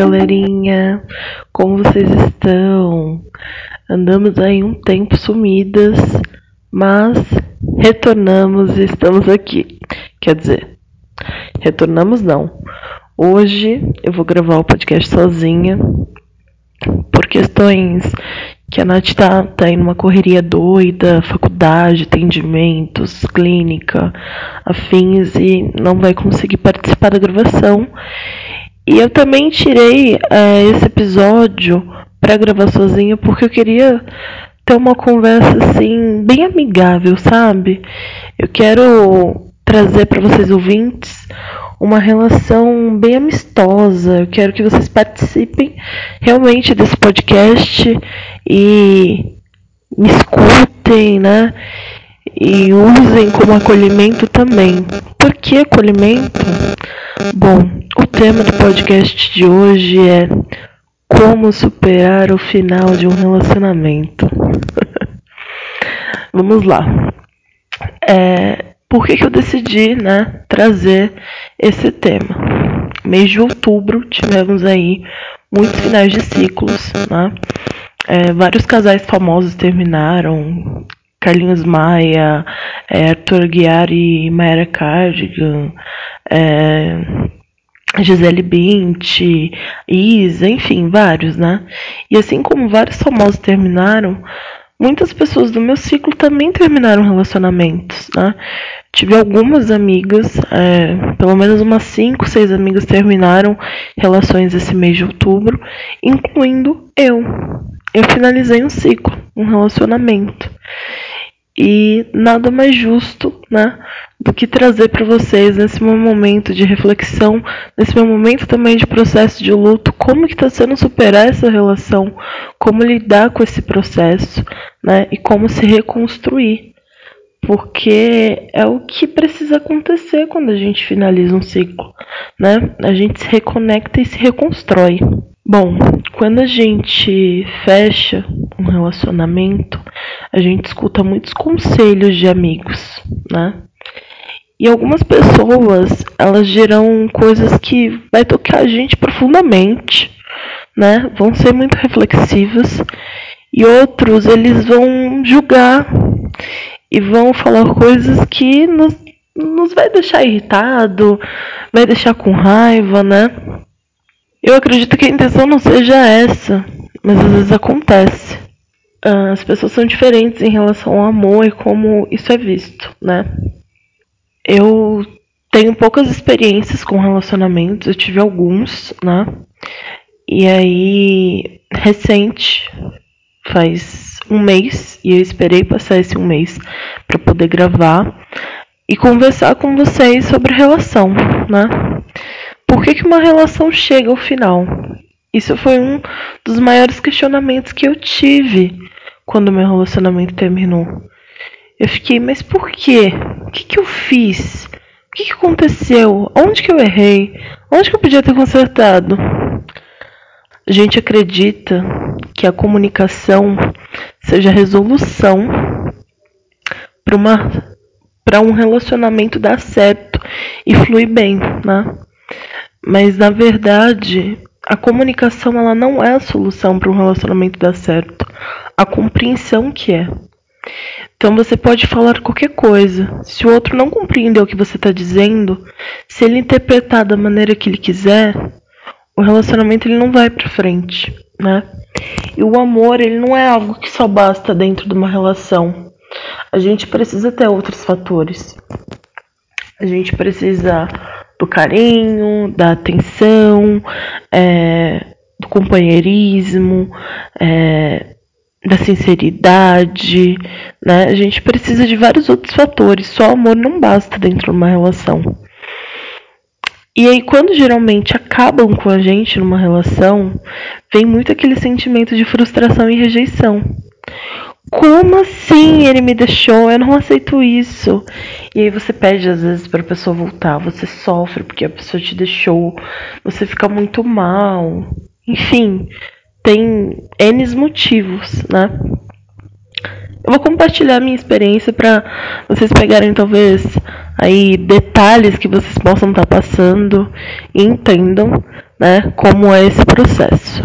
galerinha? Como vocês estão? Andamos aí um tempo sumidas, mas retornamos e estamos aqui. Quer dizer, retornamos não. Hoje eu vou gravar o podcast sozinha por questões que a Nath tá, tá em uma correria doida, faculdade, atendimentos, clínica, afins, e não vai conseguir participar da gravação. E eu também tirei é, esse episódio para gravar sozinha porque eu queria ter uma conversa assim, bem amigável, sabe? Eu quero trazer para vocês ouvintes uma relação bem amistosa. Eu quero que vocês participem realmente desse podcast e me escutem, né? E usem como acolhimento também. Por que acolhimento? Bom, o tema do podcast de hoje é como superar o final de um relacionamento. Vamos lá. É, por que, que eu decidi né, trazer esse tema? Mês de outubro tivemos aí muitos finais de ciclos, né? É, vários casais famosos terminaram. Carlinhos Maia, é, Arthur Aguiar e Mayra Cardigan, é, Gisele Bint, Isa, enfim, vários, né? E assim como vários famosos terminaram, muitas pessoas do meu ciclo também terminaram relacionamentos, né? Tive algumas amigas, é, pelo menos umas 5, 6 amigas terminaram relações esse mês de outubro, incluindo eu. Eu finalizei um ciclo, um relacionamento. E nada mais justo, né, do que trazer para vocês nesse meu momento de reflexão, nesse meu momento também de processo de luto, como que está sendo superar essa relação, como lidar com esse processo, né, e como se reconstruir. Porque é o que precisa acontecer quando a gente finaliza um ciclo, né? A gente se reconecta e se reconstrói. Bom, quando a gente fecha um relacionamento, a gente escuta muitos conselhos de amigos, né? E algumas pessoas, elas dirão coisas que vai tocar a gente profundamente, né? Vão ser muito reflexivas. E outros, eles vão julgar e vão falar coisas que nos, nos vai deixar irritado, vai deixar com raiva, né? Eu acredito que a intenção não seja essa, mas às vezes acontece. Ah, as pessoas são diferentes em relação ao amor e como isso é visto, né? Eu tenho poucas experiências com relacionamentos, eu tive alguns, né? E aí, recente, faz um mês, e eu esperei passar esse um mês para poder gravar e conversar com vocês sobre relação, né? Por que, que uma relação chega ao final? Isso foi um dos maiores questionamentos que eu tive quando meu relacionamento terminou. Eu fiquei, mas por quê? O que, que eu fiz? O que, que aconteceu? Onde que eu errei? Onde que eu podia ter consertado? A gente acredita que a comunicação seja a resolução para um relacionamento dar certo e fluir bem, né? Mas na verdade, a comunicação ela não é a solução para um relacionamento dar certo. A compreensão que é. Então você pode falar qualquer coisa. Se o outro não compreender o que você está dizendo, se ele interpretar da maneira que ele quiser, o relacionamento ele não vai para frente, né? E o amor ele não é algo que só basta dentro de uma relação. A gente precisa ter outros fatores. A gente precisa do carinho, da atenção, é, do companheirismo, é, da sinceridade, né? A gente precisa de vários outros fatores. Só amor não basta dentro de uma relação. E aí, quando geralmente acabam com a gente numa relação, vem muito aquele sentimento de frustração e rejeição. Como assim ele me deixou? Eu não aceito isso. E aí você pede às vezes para a pessoa voltar, você sofre porque a pessoa te deixou, você fica muito mal. Enfim, tem N motivos, né? Eu vou compartilhar minha experiência para vocês pegarem talvez aí detalhes que vocês possam estar tá passando e entendam, né? Como é esse processo.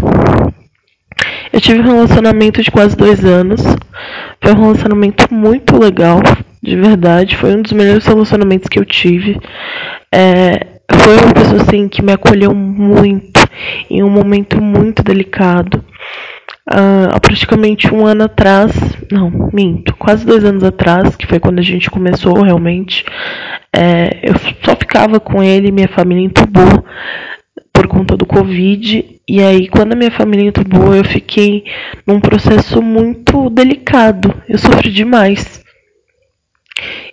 Eu tive um relacionamento de quase dois anos. Foi um relacionamento muito legal, de verdade. Foi um dos melhores relacionamentos que eu tive. É, foi uma pessoa assim que me acolheu muito em um momento muito delicado. Uh, há praticamente um ano atrás, não, minto, quase dois anos atrás, que foi quando a gente começou realmente, é, eu só ficava com ele, minha família entubou por conta do Covid. E aí, quando a minha família entubou, eu fiquei num processo muito delicado. Eu sofri demais.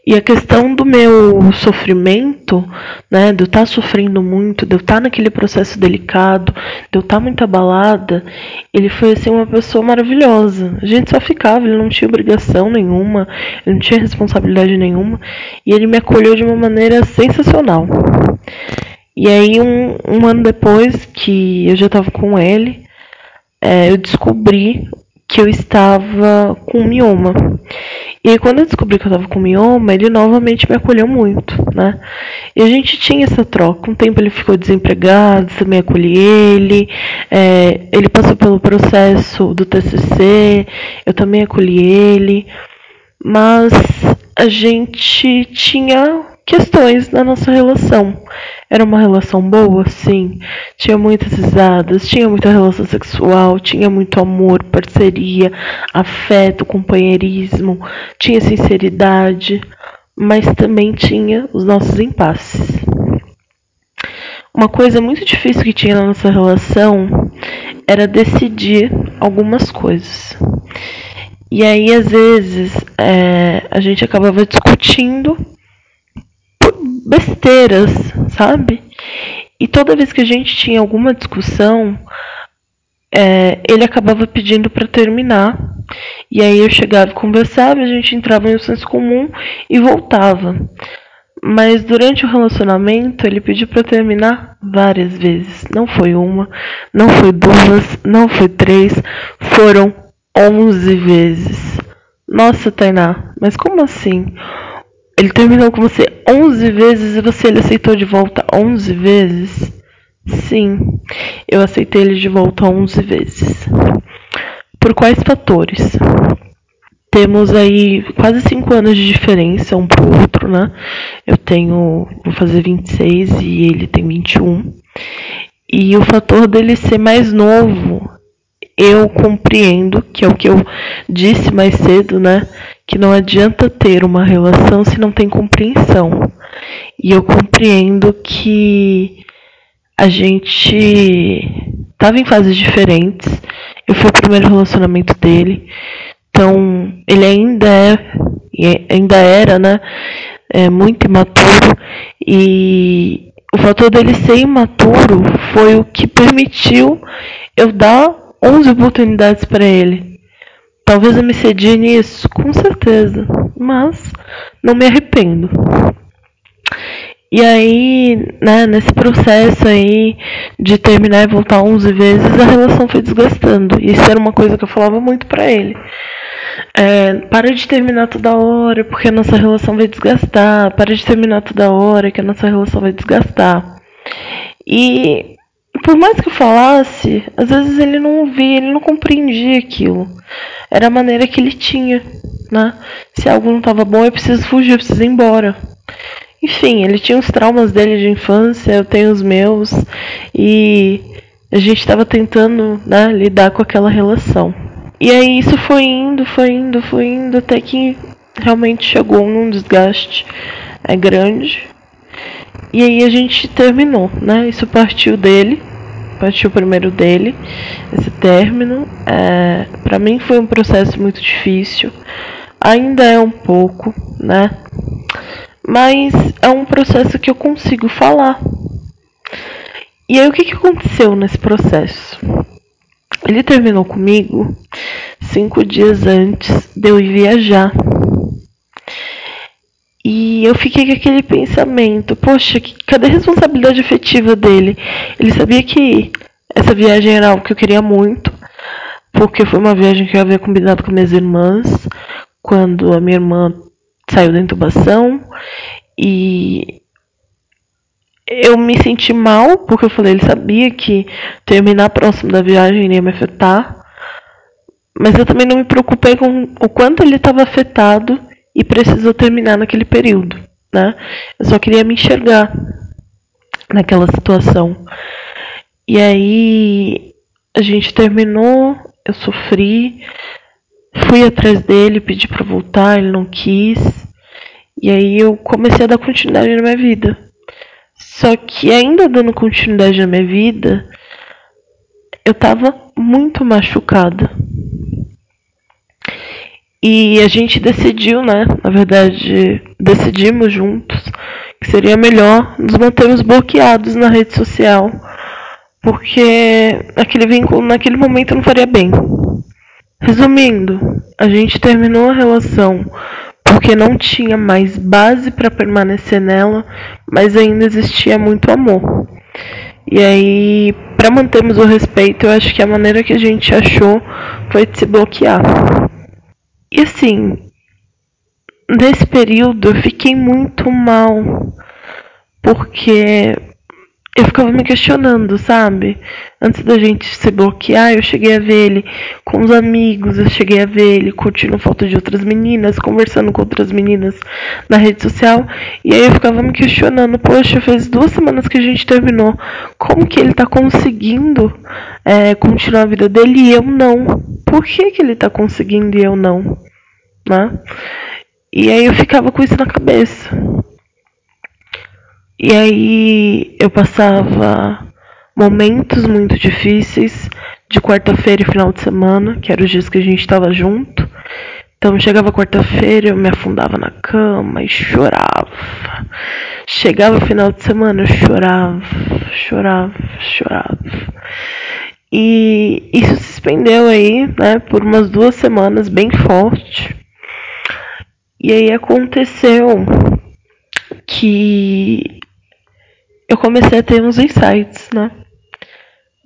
E a questão do meu sofrimento, né, de eu estar tá sofrendo muito, de eu estar tá naquele processo delicado, de eu estar tá muito abalada, ele foi assim uma pessoa maravilhosa. A gente só ficava, ele não tinha obrigação nenhuma, ele não tinha responsabilidade nenhuma, e ele me acolheu de uma maneira sensacional. E aí, um, um ano depois que eu já estava com ele, é, eu descobri que eu estava com mioma. E aí, quando eu descobri que eu estava com mioma, ele novamente me acolheu muito, né? E a gente tinha essa troca. Um tempo ele ficou desempregado, também acolhi ele. É, ele passou pelo processo do TCC, eu também acolhi ele. Mas a gente tinha questões na nossa relação. Era uma relação boa, sim. Tinha muitas risadas, tinha muita relação sexual, tinha muito amor, parceria, afeto, companheirismo, tinha sinceridade, mas também tinha os nossos impasses. Uma coisa muito difícil que tinha na nossa relação era decidir algumas coisas. E aí, às vezes, é, a gente acabava discutindo besteiras, sabe? E toda vez que a gente tinha alguma discussão, é, ele acabava pedindo para terminar. E aí eu chegava e conversava, a gente entrava em um senso comum e voltava. Mas durante o relacionamento ele pediu para terminar várias vezes. Não foi uma, não foi duas, não foi três, foram onze vezes. Nossa, Tainá, mas como assim? Ele terminou com você 11 vezes e você ele aceitou de volta 11 vezes? Sim, eu aceitei ele de volta 11 vezes. Por quais fatores? Temos aí quase 5 anos de diferença um pro outro, né? Eu tenho, vou fazer 26 e ele tem 21. E o fator dele ser mais novo, eu compreendo, que é o que eu disse mais cedo, né? Que não adianta ter uma relação se não tem compreensão. E eu compreendo que a gente estava em fases diferentes. Eu fui o primeiro relacionamento dele. Então, ele ainda é, ainda era, né, é, muito imaturo e o fator dele ser imaturo foi o que permitiu eu dar 11 oportunidades para ele. Talvez eu me cedi nisso, com certeza, mas não me arrependo. E aí, né, nesse processo aí de terminar e voltar 11 vezes, a relação foi desgastando. E isso era uma coisa que eu falava muito pra ele. É, para de terminar toda hora, porque a nossa relação vai desgastar. Para de terminar toda hora, que a nossa relação vai desgastar. E por mais que eu falasse, às vezes ele não ouvia, ele não compreendia aquilo. Era a maneira que ele tinha, né? Se algo não estava bom, eu preciso fugir, eu preciso ir embora. Enfim, ele tinha os traumas dele de infância, eu tenho os meus, e a gente estava tentando né, lidar com aquela relação. E aí isso foi indo, foi indo, foi indo, até que realmente chegou num desgaste é, grande. E aí a gente terminou, né? Isso partiu dele partiu primeiro dele, esse término. É, para mim foi um processo muito difícil, ainda é um pouco, né? Mas é um processo que eu consigo falar. E aí o que, que aconteceu nesse processo? Ele terminou comigo cinco dias antes de eu ir viajar. E eu fiquei com aquele pensamento, poxa, cadê a responsabilidade afetiva dele? Ele sabia que essa viagem era algo que eu queria muito, porque foi uma viagem que eu havia combinado com minhas irmãs, quando a minha irmã saiu da intubação, e eu me senti mal, porque eu falei, ele sabia que terminar próximo da viagem iria me afetar. Mas eu também não me preocupei com o quanto ele estava afetado e precisou terminar naquele período, né? Eu só queria me enxergar naquela situação. E aí a gente terminou, eu sofri, fui atrás dele, pedi para voltar, ele não quis. E aí eu comecei a dar continuidade na minha vida. Só que ainda dando continuidade na minha vida, eu tava muito machucada. E a gente decidiu, né? Na verdade, decidimos juntos que seria melhor nos mantermos bloqueados na rede social, porque aquele vínculo naquele momento não faria bem. Resumindo, a gente terminou a relação porque não tinha mais base para permanecer nela, mas ainda existia muito amor. E aí, para mantermos o respeito, eu acho que a maneira que a gente achou foi de se bloquear. E assim, nesse período eu fiquei muito mal, porque eu ficava me questionando, sabe? Antes da gente se bloquear, eu cheguei a ver ele com os amigos, eu cheguei a ver ele curtindo foto de outras meninas, conversando com outras meninas na rede social. E aí eu ficava me questionando, poxa, faz duas semanas que a gente terminou. Como que ele tá conseguindo é, continuar a vida dele e eu não? Por que, que ele tá conseguindo e eu não? Né? E aí eu ficava com isso na cabeça. E aí eu passava momentos muito difíceis de quarta-feira e final de semana, que eram os dias que a gente estava junto. Então chegava quarta-feira, eu me afundava na cama e chorava. Chegava final de semana, eu chorava, chorava, chorava. E isso se suspendeu aí, né, por umas duas semanas bem forte. E aí aconteceu que eu comecei a ter uns insights, né?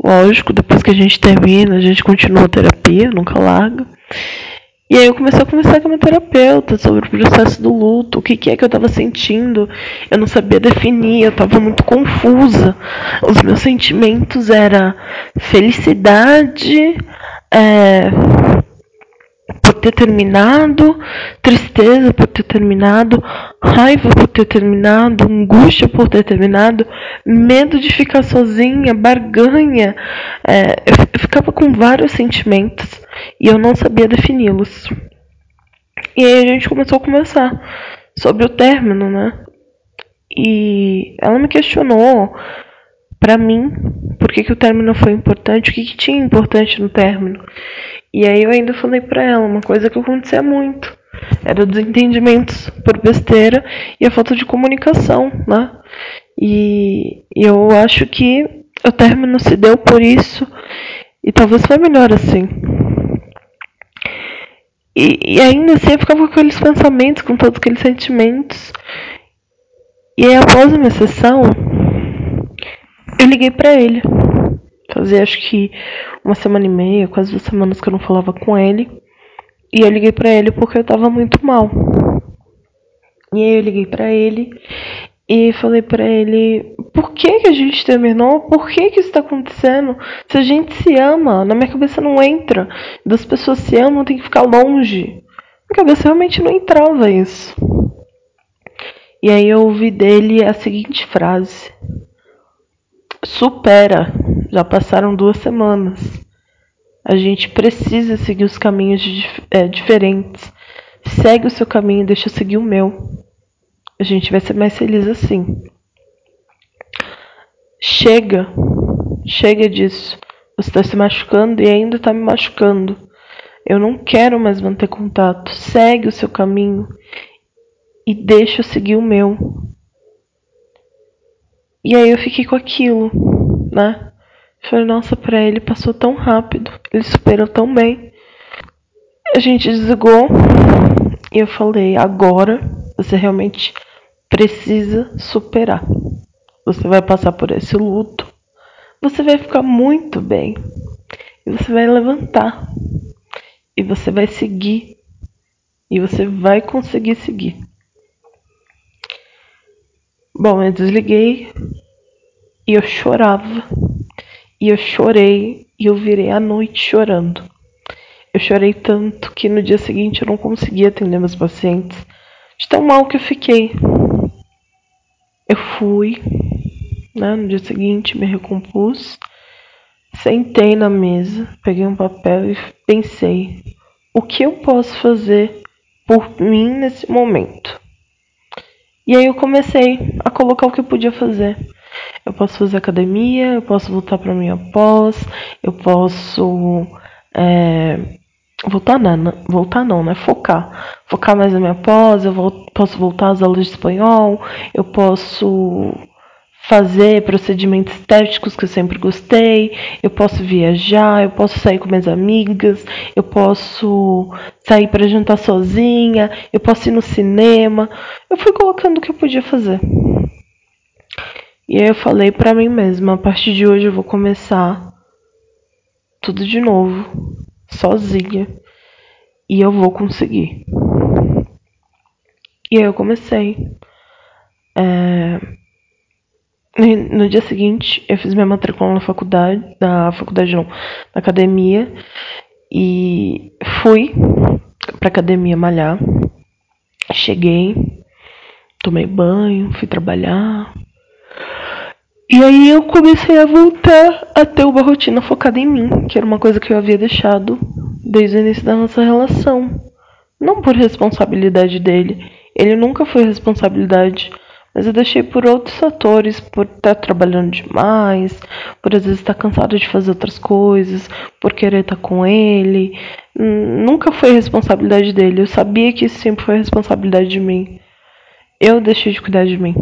Lógico, depois que a gente termina, a gente continua a terapia, nunca larga. E aí eu comecei a conversar com a minha terapeuta sobre o processo do luto, o que, que é que eu estava sentindo. Eu não sabia definir, eu estava muito confusa. Os meus sentimentos eram felicidade, é, por ter terminado, tristeza por ter terminado, raiva por ter terminado, angústia por ter terminado, medo de ficar sozinha, barganha. É, eu, eu ficava com vários sentimentos e eu não sabia defini-los. E aí a gente começou a conversar sobre o término, né? E ela me questionou, para mim, por que, que o término foi importante, o que, que tinha importante no término. E aí eu ainda falei para ela uma coisa que acontecia muito. Era desentendimentos por besteira e a falta de comunicação, né? E, e eu acho que o término se deu por isso e talvez foi melhor assim. E, e ainda assim eu ficava com aqueles pensamentos, com todos aqueles sentimentos. E aí após a minha sessão, eu liguei para ele. Fazia acho que uma semana e meia, quase duas semanas que eu não falava com ele. E eu liguei para ele porque eu tava muito mal. E aí eu liguei para ele e falei para ele: por que, que a gente terminou? Por que, que isso tá acontecendo? Se a gente se ama, na minha cabeça não entra. Das pessoas se amam, tem que ficar longe. Na minha cabeça realmente não entrava isso. E aí eu ouvi dele a seguinte frase: supera. Já passaram duas semanas. A gente precisa seguir os caminhos é, diferentes. Segue o seu caminho e deixa eu seguir o meu. A gente vai ser mais feliz assim. Chega. Chega disso. Você está se machucando e ainda está me machucando. Eu não quero mais manter contato. Segue o seu caminho e deixa eu seguir o meu. E aí eu fiquei com aquilo, né? Nossa, pra ele passou tão rápido, ele superou tão bem. A gente desligou e eu falei, agora você realmente precisa superar. Você vai passar por esse luto, você vai ficar muito bem. E você vai levantar. E você vai seguir. E você vai conseguir seguir. Bom, eu desliguei E eu chorava. E eu chorei e eu virei a noite chorando. Eu chorei tanto que no dia seguinte eu não conseguia atender meus pacientes, de tão mal que eu fiquei. Eu fui, né, no dia seguinte me recompus, sentei na mesa, peguei um papel e pensei: o que eu posso fazer por mim nesse momento? E aí eu comecei a colocar o que eu podia fazer. Eu posso fazer academia, eu posso voltar para minha pós, eu posso é, voltar não, voltar não, né? Focar, focar mais na minha pós, eu vou, posso voltar às aulas de espanhol, eu posso fazer procedimentos estéticos que eu sempre gostei, eu posso viajar, eu posso sair com minhas amigas, eu posso sair para jantar sozinha, eu posso ir no cinema. Eu fui colocando o que eu podia fazer. E aí eu falei para mim mesma, a partir de hoje eu vou começar tudo de novo, sozinha, e eu vou conseguir. E aí eu comecei. É no dia seguinte, eu fiz minha matrícula na faculdade, na faculdade não, na academia, e fui pra academia malhar. Cheguei, tomei banho, fui trabalhar. E aí eu comecei a voltar a ter uma rotina focada em mim, que era uma coisa que eu havia deixado desde o início da nossa relação. Não por responsabilidade dele, ele nunca foi responsabilidade mas eu deixei por outros fatores, por estar trabalhando demais, por às vezes estar cansado de fazer outras coisas, por querer estar com ele. Nunca foi responsabilidade dele. Eu sabia que isso sempre foi responsabilidade de mim. Eu deixei de cuidar de mim.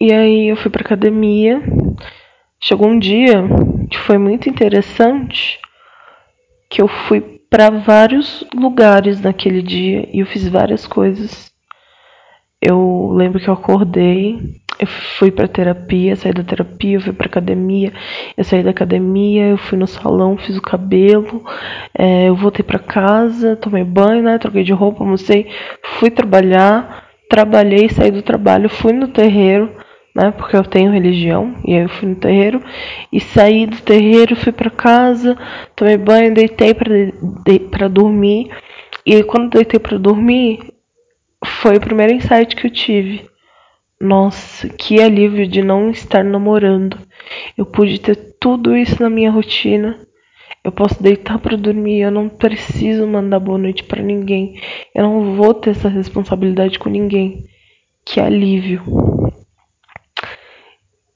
E aí eu fui pra academia. Chegou um dia que foi muito interessante que eu fui para vários lugares naquele dia e eu fiz várias coisas eu lembro que eu acordei, eu fui para terapia, saí da terapia, eu fui para academia, eu saí da academia, eu fui no salão, fiz o cabelo, é, eu voltei para casa, tomei banho, né, troquei de roupa, almocei, fui trabalhar, trabalhei, saí do trabalho, fui no terreiro, né, porque eu tenho religião, e aí eu fui no terreiro e saí do terreiro, fui para casa, tomei banho, deitei para dormir. E aí, quando deitei para dormir, foi o primeiro insight que eu tive. Nossa, que alívio de não estar namorando. Eu pude ter tudo isso na minha rotina. Eu posso deitar para dormir, eu não preciso mandar boa noite para ninguém. Eu não vou ter essa responsabilidade com ninguém. Que alívio.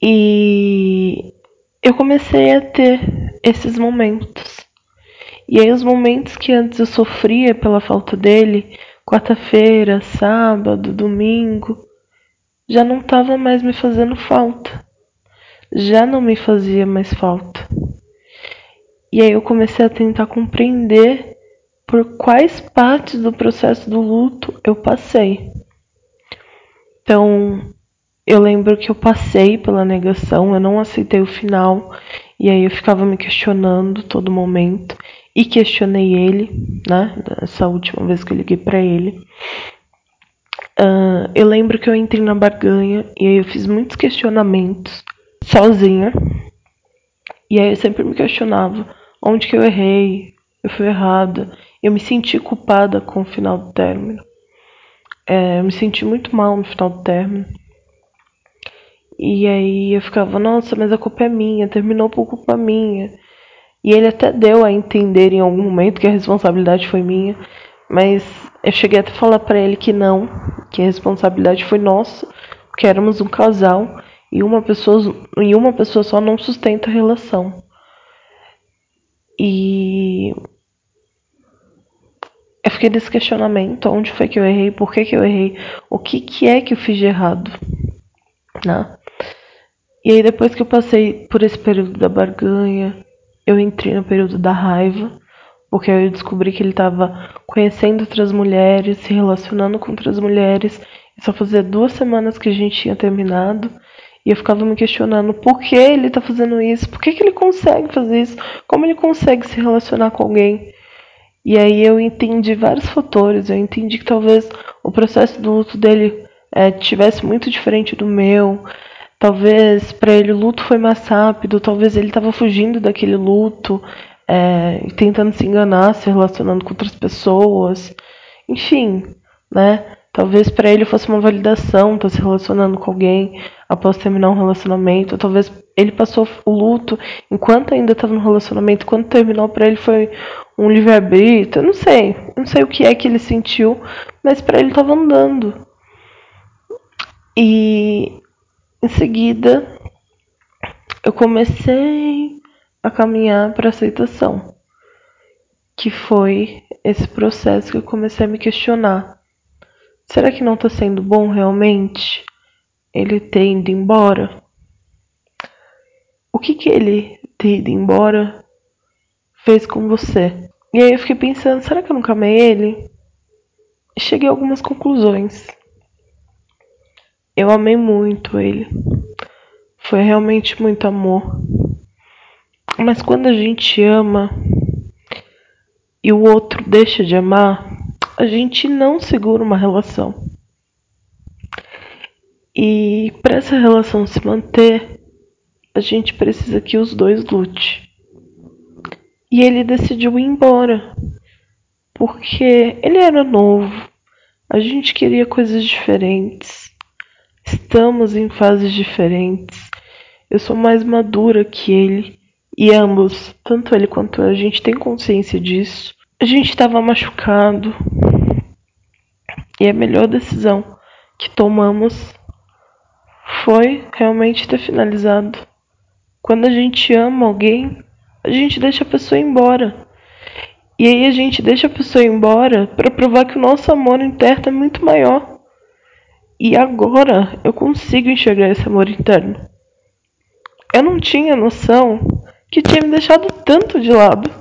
E eu comecei a ter esses momentos. E aí os momentos que antes eu sofria pela falta dele, quarta-feira, sábado, domingo, já não estava mais me fazendo falta. Já não me fazia mais falta. E aí eu comecei a tentar compreender por quais partes do processo do luto eu passei. Então, eu lembro que eu passei pela negação, eu não aceitei o final, e aí eu ficava me questionando todo momento e questionei ele, né? Essa última vez que eu liguei para ele. Uh, eu lembro que eu entrei na barganha e aí eu fiz muitos questionamentos sozinha. E aí eu sempre me questionava onde que eu errei, eu fui errada. Eu me senti culpada com o final do término. É, eu me senti muito mal no final do término. E aí eu ficava, nossa, mas a culpa é minha, terminou por culpa minha. E ele até deu a entender em algum momento que a responsabilidade foi minha, mas eu cheguei até a falar para ele que não, que a responsabilidade foi nossa, que éramos um casal e uma pessoa e uma pessoa só não sustenta a relação. E eu fiquei nesse questionamento, onde foi que eu errei, por que que eu errei, o que que é que eu fiz de errado, né? E aí depois que eu passei por esse período da barganha, eu entrei no período da raiva, porque eu descobri que ele estava conhecendo outras mulheres, se relacionando com outras mulheres. E só fazia duas semanas que a gente tinha terminado. E eu ficava me questionando por que ele está fazendo isso, por que, que ele consegue fazer isso, como ele consegue se relacionar com alguém. E aí eu entendi vários fatores, eu entendi que talvez o processo do luto dele é, tivesse muito diferente do meu, Talvez para ele o luto foi mais rápido, talvez ele estava fugindo daquele luto, é, tentando se enganar, se relacionando com outras pessoas. Enfim, né? Talvez para ele fosse uma validação, estar tá se relacionando com alguém após terminar um relacionamento. Talvez ele passou o luto enquanto ainda estava no relacionamento. Quando terminou para ele foi um livre-arbítrio. Eu não sei. Eu não sei o que é que ele sentiu, mas para ele estava andando. E em seguida eu comecei a caminhar para aceitação, que foi esse processo que eu comecei a me questionar Será que não está sendo bom realmente ele ter ido embora? O que que ele ter ido embora fez com você? E aí eu fiquei pensando, será que eu nunca amei ele? E cheguei a algumas conclusões. Eu amei muito ele. Foi realmente muito amor. Mas quando a gente ama e o outro deixa de amar, a gente não segura uma relação. E para essa relação se manter, a gente precisa que os dois lute. E ele decidiu ir embora, porque ele era novo, a gente queria coisas diferentes, estamos em fases diferentes. Eu sou mais madura que ele, e ambos, tanto ele quanto eu, a gente tem consciência disso. A gente estava machucado, e a melhor decisão que tomamos foi realmente ter finalizado. Quando a gente ama alguém, a gente deixa a pessoa embora. E aí a gente deixa a pessoa embora para provar que o nosso amor interno é muito maior. E agora eu consigo enxergar esse amor interno. Eu não tinha noção que tinha me deixado tanto de lado.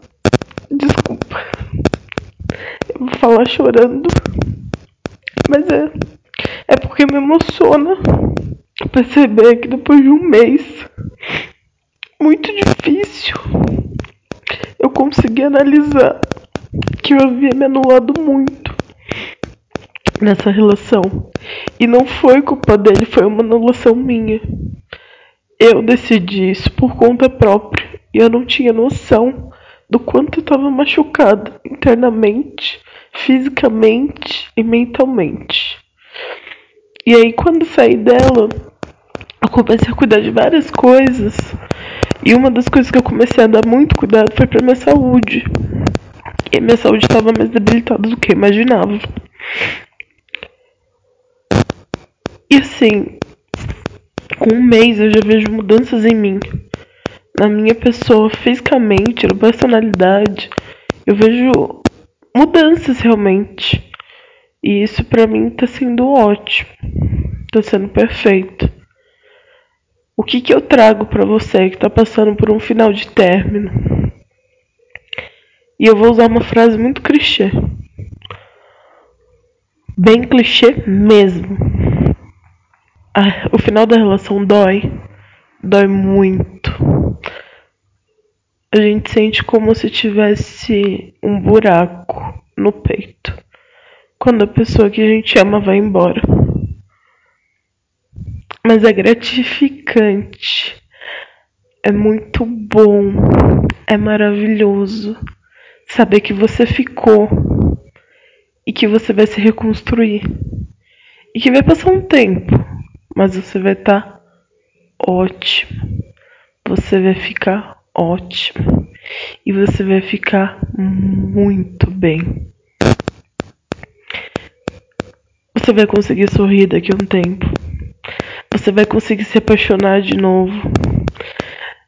Desculpa. Eu vou falar chorando. Mas é, é porque me emociona perceber que depois de um mês muito difícil eu consegui analisar que eu havia me anulado muito nessa relação. E não foi culpa dele, foi uma anulação minha. Eu decidi isso por conta própria e eu não tinha noção do quanto eu estava machucada internamente fisicamente e mentalmente. E aí, quando saí dela, eu comecei a cuidar de várias coisas. E uma das coisas que eu comecei a dar muito cuidado foi pra minha saúde. E a minha saúde estava mais debilitada do que eu imaginava. E assim, com um mês eu já vejo mudanças em mim. Na minha pessoa, fisicamente, na personalidade. Eu vejo mudanças realmente. E isso para mim tá sendo ótimo. Tá sendo perfeito. O que que eu trago para você que tá passando por um final de término? E eu vou usar uma frase muito clichê. Bem clichê mesmo. O final da relação dói. Dói muito. A gente sente como se tivesse um buraco no peito. Quando a pessoa que a gente ama vai embora. Mas é gratificante, é muito bom, é maravilhoso saber que você ficou e que você vai se reconstruir. E que vai passar um tempo, mas você vai estar tá ótimo, você vai ficar ótimo e você vai ficar muito bem. Você vai conseguir sorrir daqui a um tempo. Você vai conseguir se apaixonar de novo.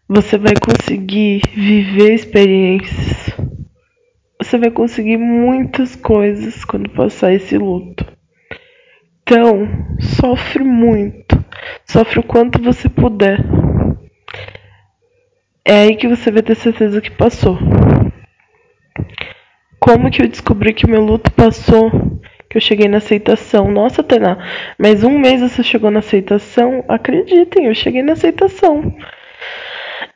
Você vai conseguir viver experiências. Você vai conseguir muitas coisas quando passar esse luto. Então, sofre muito. Sofre o quanto você puder. É aí que você vai ter certeza que passou. Como que eu descobri que meu luto passou? Que eu cheguei na aceitação. Nossa, Tainá, mas um mês você chegou na aceitação? Acreditem, eu cheguei na aceitação.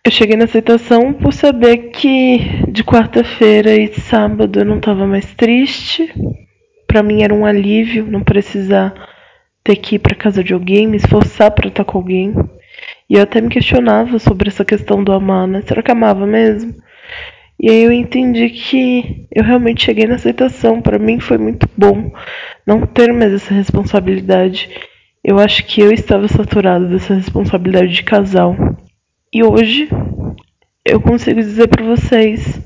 Eu cheguei na aceitação por saber que de quarta-feira e sábado eu não estava mais triste. Para mim era um alívio não precisar ter que ir para casa de alguém, me esforçar para estar com alguém. E eu até me questionava sobre essa questão do amar, né? Será que amava mesmo? E aí eu entendi que eu realmente cheguei na aceitação. Para mim foi muito bom não ter mais essa responsabilidade. Eu acho que eu estava saturada dessa responsabilidade de casal. E hoje eu consigo dizer para vocês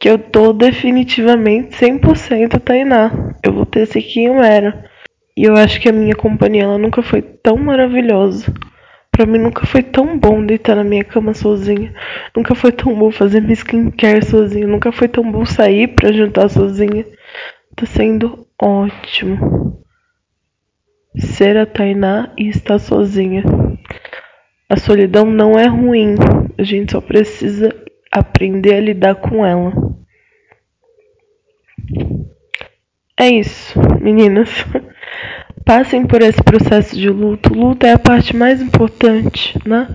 que eu tô definitivamente 100% Tainá. Eu vou ter ser quem eu era. E eu acho que a minha companhia ela nunca foi tão maravilhosa. Pra mim nunca foi tão bom deitar na minha cama sozinha. Nunca foi tão bom fazer minha skincare sozinha. Nunca foi tão bom sair pra jantar sozinha. Tá sendo ótimo. Ser a Tainá e estar sozinha. A solidão não é ruim. A gente só precisa aprender a lidar com ela. É isso, meninas. Passem por esse processo de luto. Luto é a parte mais importante, né?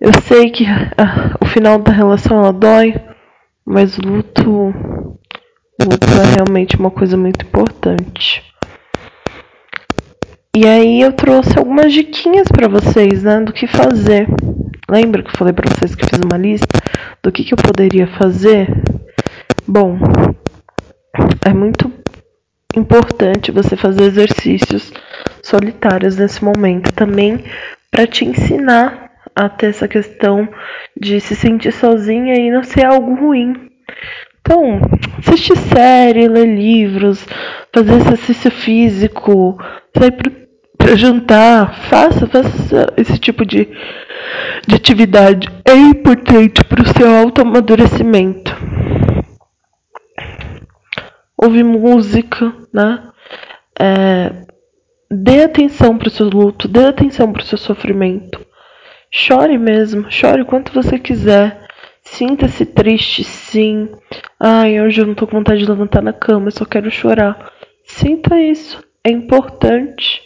Eu sei que ah, o final da relação ela dói, mas o luto, luto é realmente uma coisa muito importante. E aí eu trouxe algumas diquinhas para vocês, né, do que fazer. Lembra que eu falei para vocês que eu fiz uma lista do que, que eu poderia fazer? Bom, é muito importante você fazer exercícios solitários nesse momento também para te ensinar a ter essa questão de se sentir sozinha e não ser algo ruim. Então, assistir série, ler livros, fazer exercício físico, sair para jantar, faça, faça esse tipo de, de atividade. É importante para o seu autoamadurecimento ouvir música, né? É, dê atenção para o seu luto, dê atenção para o seu sofrimento. Chore mesmo, chore quanto você quiser. Sinta-se triste, sim. Ai, hoje eu não tô com vontade de levantar na cama, eu só quero chorar. Sinta isso, é importante.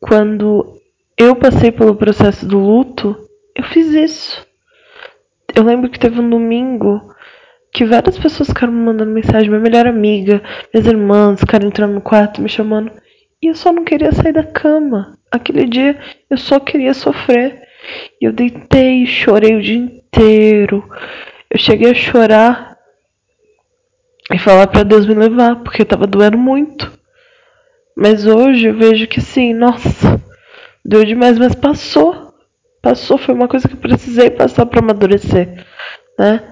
Quando eu passei pelo processo do luto, eu fiz isso. Eu lembro que teve um domingo que várias pessoas ficaram me mandando mensagem, minha melhor amiga, minhas irmãs ficaram entrando no quarto me chamando. E eu só não queria sair da cama. Aquele dia eu só queria sofrer. E eu deitei e chorei o dia inteiro. Eu cheguei a chorar e falar para Deus me levar, porque tava doendo muito. Mas hoje eu vejo que sim, nossa, deu demais, mas passou. Passou, foi uma coisa que eu precisei passar para amadurecer, né?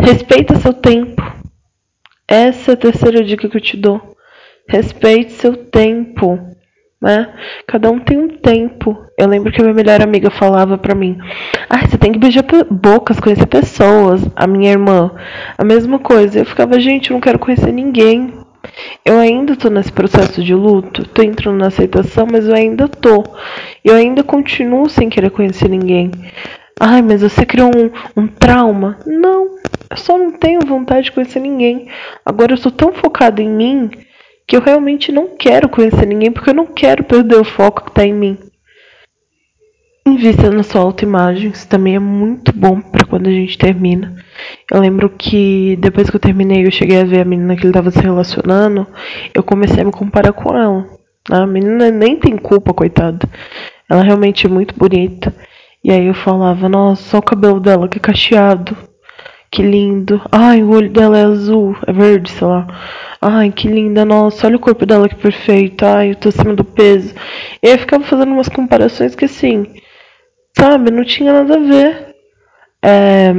Respeita seu tempo. Essa é a terceira dica que eu te dou. Respeite seu tempo, né? Cada um tem um tempo. Eu lembro que a minha melhor amiga falava para mim: "Ah, você tem que beijar bocas, conhecer pessoas". A minha irmã, a mesma coisa. Eu ficava: "Gente, eu não quero conhecer ninguém". Eu ainda tô nesse processo de luto, tô entrando na aceitação, mas eu ainda tô. Eu ainda continuo sem querer conhecer ninguém. Ai, mas você criou um, um trauma? Não, eu só não tenho vontade de conhecer ninguém. Agora eu sou tão focado em mim que eu realmente não quero conhecer ninguém porque eu não quero perder o foco que está em mim. Invista na sua autoimagem, isso também é muito bom para quando a gente termina. Eu lembro que depois que eu terminei, eu cheguei a ver a menina que ele estava se relacionando, eu comecei a me comparar com ela. A menina nem tem culpa, coitada. Ela realmente é muito bonita. E aí eu falava, nossa, só o cabelo dela que cacheado. Que lindo. Ai, o olho dela é azul, é verde, sei lá. Ai, que linda, nossa, olha o corpo dela que perfeito. Ai, eu tô acima do peso. E aí eu ficava fazendo umas comparações que assim, sabe, não tinha nada a ver. É,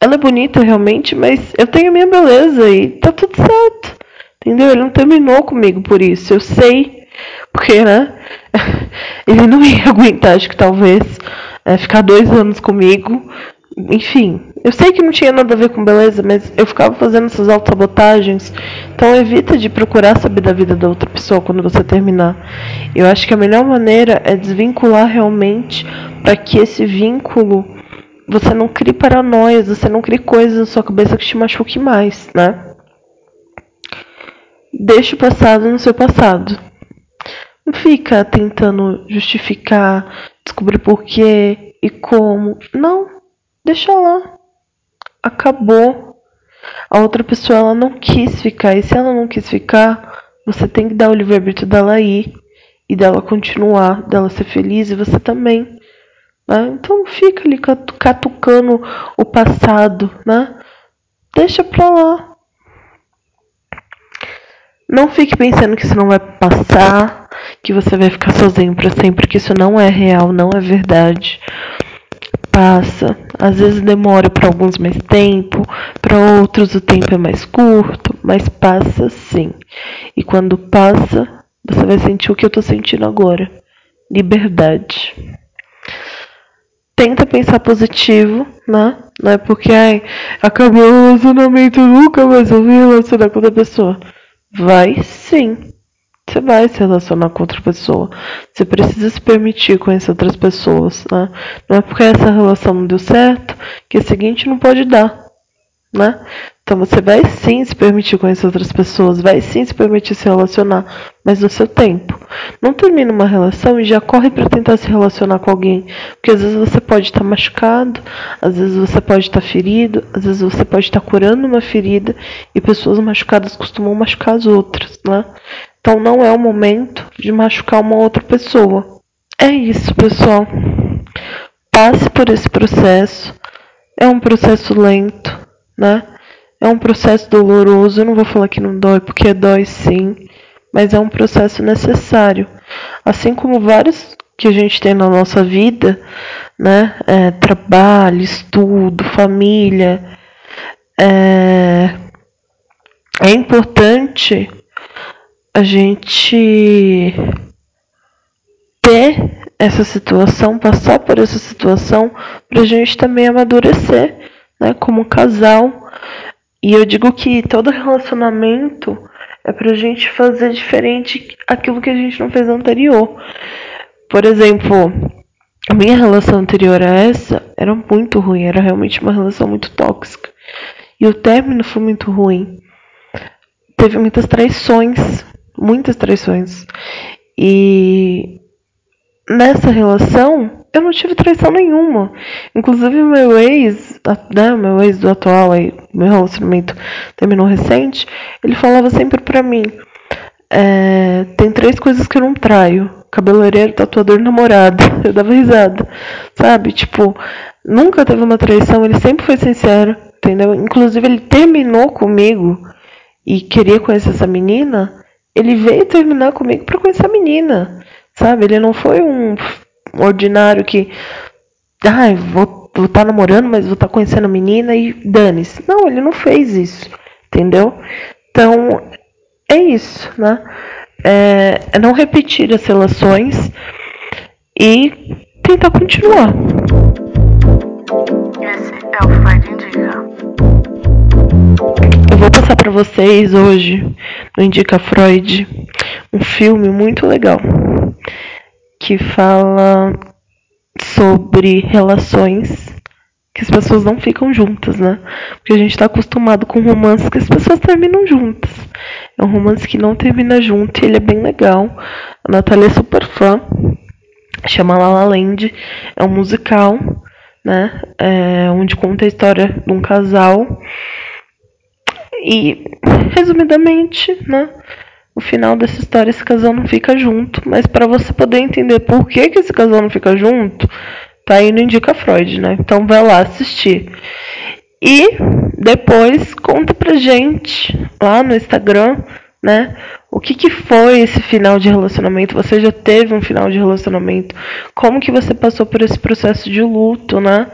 ela é bonita realmente, mas eu tenho a minha beleza e tá tudo certo. Entendeu? Ele não terminou comigo por isso. Eu sei. Porque, né? Ele não ia aguentar, acho que talvez é, ficar dois anos comigo. Enfim, eu sei que não tinha nada a ver com beleza, mas eu ficava fazendo essas autossabotagens. Então evita de procurar saber da vida da outra pessoa quando você terminar. Eu acho que a melhor maneira é desvincular realmente para que esse vínculo você não crie paranoias, você não crie coisas na sua cabeça que te machuque mais, né? Deixe o passado no seu passado. Não fica tentando justificar, descobrir por quê e como. Não, deixa lá. Acabou. A outra pessoa ela não quis ficar. E se ela não quis ficar, você tem que dar o livre-arbítrio dela ir e dela continuar, dela ser feliz e você também. Né? Então fica ali catucando o passado, né? Deixa pra lá. Não fique pensando que isso não vai passar, que você vai ficar sozinho para sempre, que isso não é real, não é verdade. Passa, às vezes demora para alguns mais tempo, para outros o tempo é mais curto, mas passa sim. E quando passa, você vai sentir o que eu tô sentindo agora. Liberdade. Tenta pensar positivo, né? Não é porque ai, acabou o relacionamento, nunca mais vou me relacionar com outra pessoa. Vai sim. Você vai se relacionar com outra pessoa. Você precisa se permitir conhecer outras pessoas, né? Não é porque essa relação não deu certo que a seguinte não pode dar, né? Então você vai sim se permitir conhecer outras pessoas, vai sim se permitir se relacionar, mas no seu tempo. Não termina uma relação e já corre para tentar se relacionar com alguém, porque às vezes você pode estar tá machucado, às vezes você pode estar tá ferido, às vezes você pode estar tá curando uma ferida e pessoas machucadas costumam machucar as outras, né? Então não é o momento de machucar uma outra pessoa. É isso, pessoal. Passe por esse processo. É um processo lento, né? É um processo doloroso, eu não vou falar que não dói, porque dói sim, mas é um processo necessário. Assim como vários que a gente tem na nossa vida, né? É, trabalho, estudo, família. É, é importante a gente ter essa situação, passar por essa situação, para a gente também amadurecer, né? Como casal e eu digo que todo relacionamento é pra gente fazer diferente aquilo que a gente não fez anterior. Por exemplo, a minha relação anterior a essa era muito ruim, era realmente uma relação muito tóxica. E o término foi muito ruim. Teve muitas traições, muitas traições. E nessa relação eu não tive traição nenhuma. Inclusive meu ex, né, meu ex do atual aí, meu relacionamento terminou recente, ele falava sempre pra mim, é, tem três coisas que eu não traio. Cabeleireiro, tatuador namorado. Eu dava risada. Sabe? Tipo, nunca teve uma traição, ele sempre foi sincero, entendeu? Inclusive ele terminou comigo e queria conhecer essa menina, ele veio terminar comigo para conhecer a menina. Sabe? Ele não foi um ordinário que. Ai, ah, vou estar tá namorando, mas vou estar tá conhecendo a menina e dane-se. Não, ele não fez isso. Entendeu? Então, é isso, né? É, é não repetir as relações e tentar continuar. Esse é o Freud Indica. Vou passar para vocês hoje no Indica Freud um filme muito legal que fala sobre relações que as pessoas não ficam juntas, né? Porque a gente está acostumado com romances que as pessoas terminam juntas. É um romance que não termina junto e ele é bem legal. A Natália é super fã. Chama La La Land. É um musical, né? É, onde conta a história de um casal. E, resumidamente, né? no final dessa história esse casal não fica junto, mas para você poder entender por que, que esse casal não fica junto, tá aí no Indica Freud, né? Então vai lá assistir. E depois conta pra gente lá no Instagram, né? O que, que foi esse final de relacionamento? Você já teve um final de relacionamento? Como que você passou por esse processo de luto, né?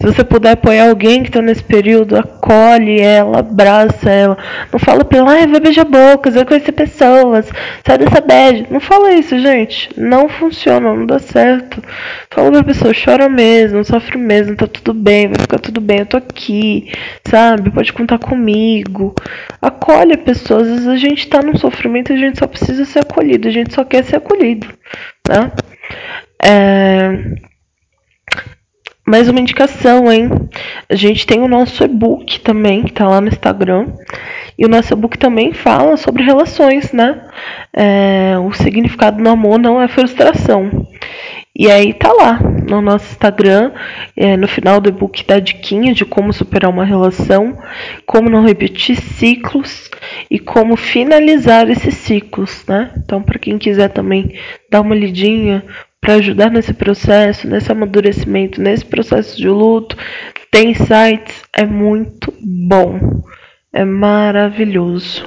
Se você puder apoiar alguém que está nesse período, acolhe ela, abraça ela. Não fala pra ela, ah, vai beijar bocas, vai conhecer pessoas, sai dessa bad. Não fala isso, gente. Não funciona, não dá certo. Fala pra pessoa, chora mesmo, sofre mesmo, tá tudo bem, vai ficar tudo bem, eu tô aqui, sabe? Pode contar comigo. Acolhe a pessoa. Às vezes a gente tá num sofrimento e a gente só precisa ser acolhido, a gente só quer ser acolhido, né? É mais uma indicação, hein? A gente tem o nosso e-book também, que tá lá no Instagram. E o nosso e-book também fala sobre relações, né? É, o significado do amor não é frustração. E aí tá lá no nosso Instagram, é, no final do e-book da diquinha de como superar uma relação, como não repetir ciclos e como finalizar esses ciclos, né? Então, para quem quiser também dar uma lidinha, para ajudar nesse processo, nesse amadurecimento, nesse processo de luto, tem sites, é muito bom. É maravilhoso.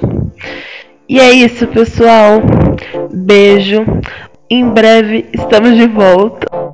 E é isso, pessoal. Beijo. Em breve estamos de volta.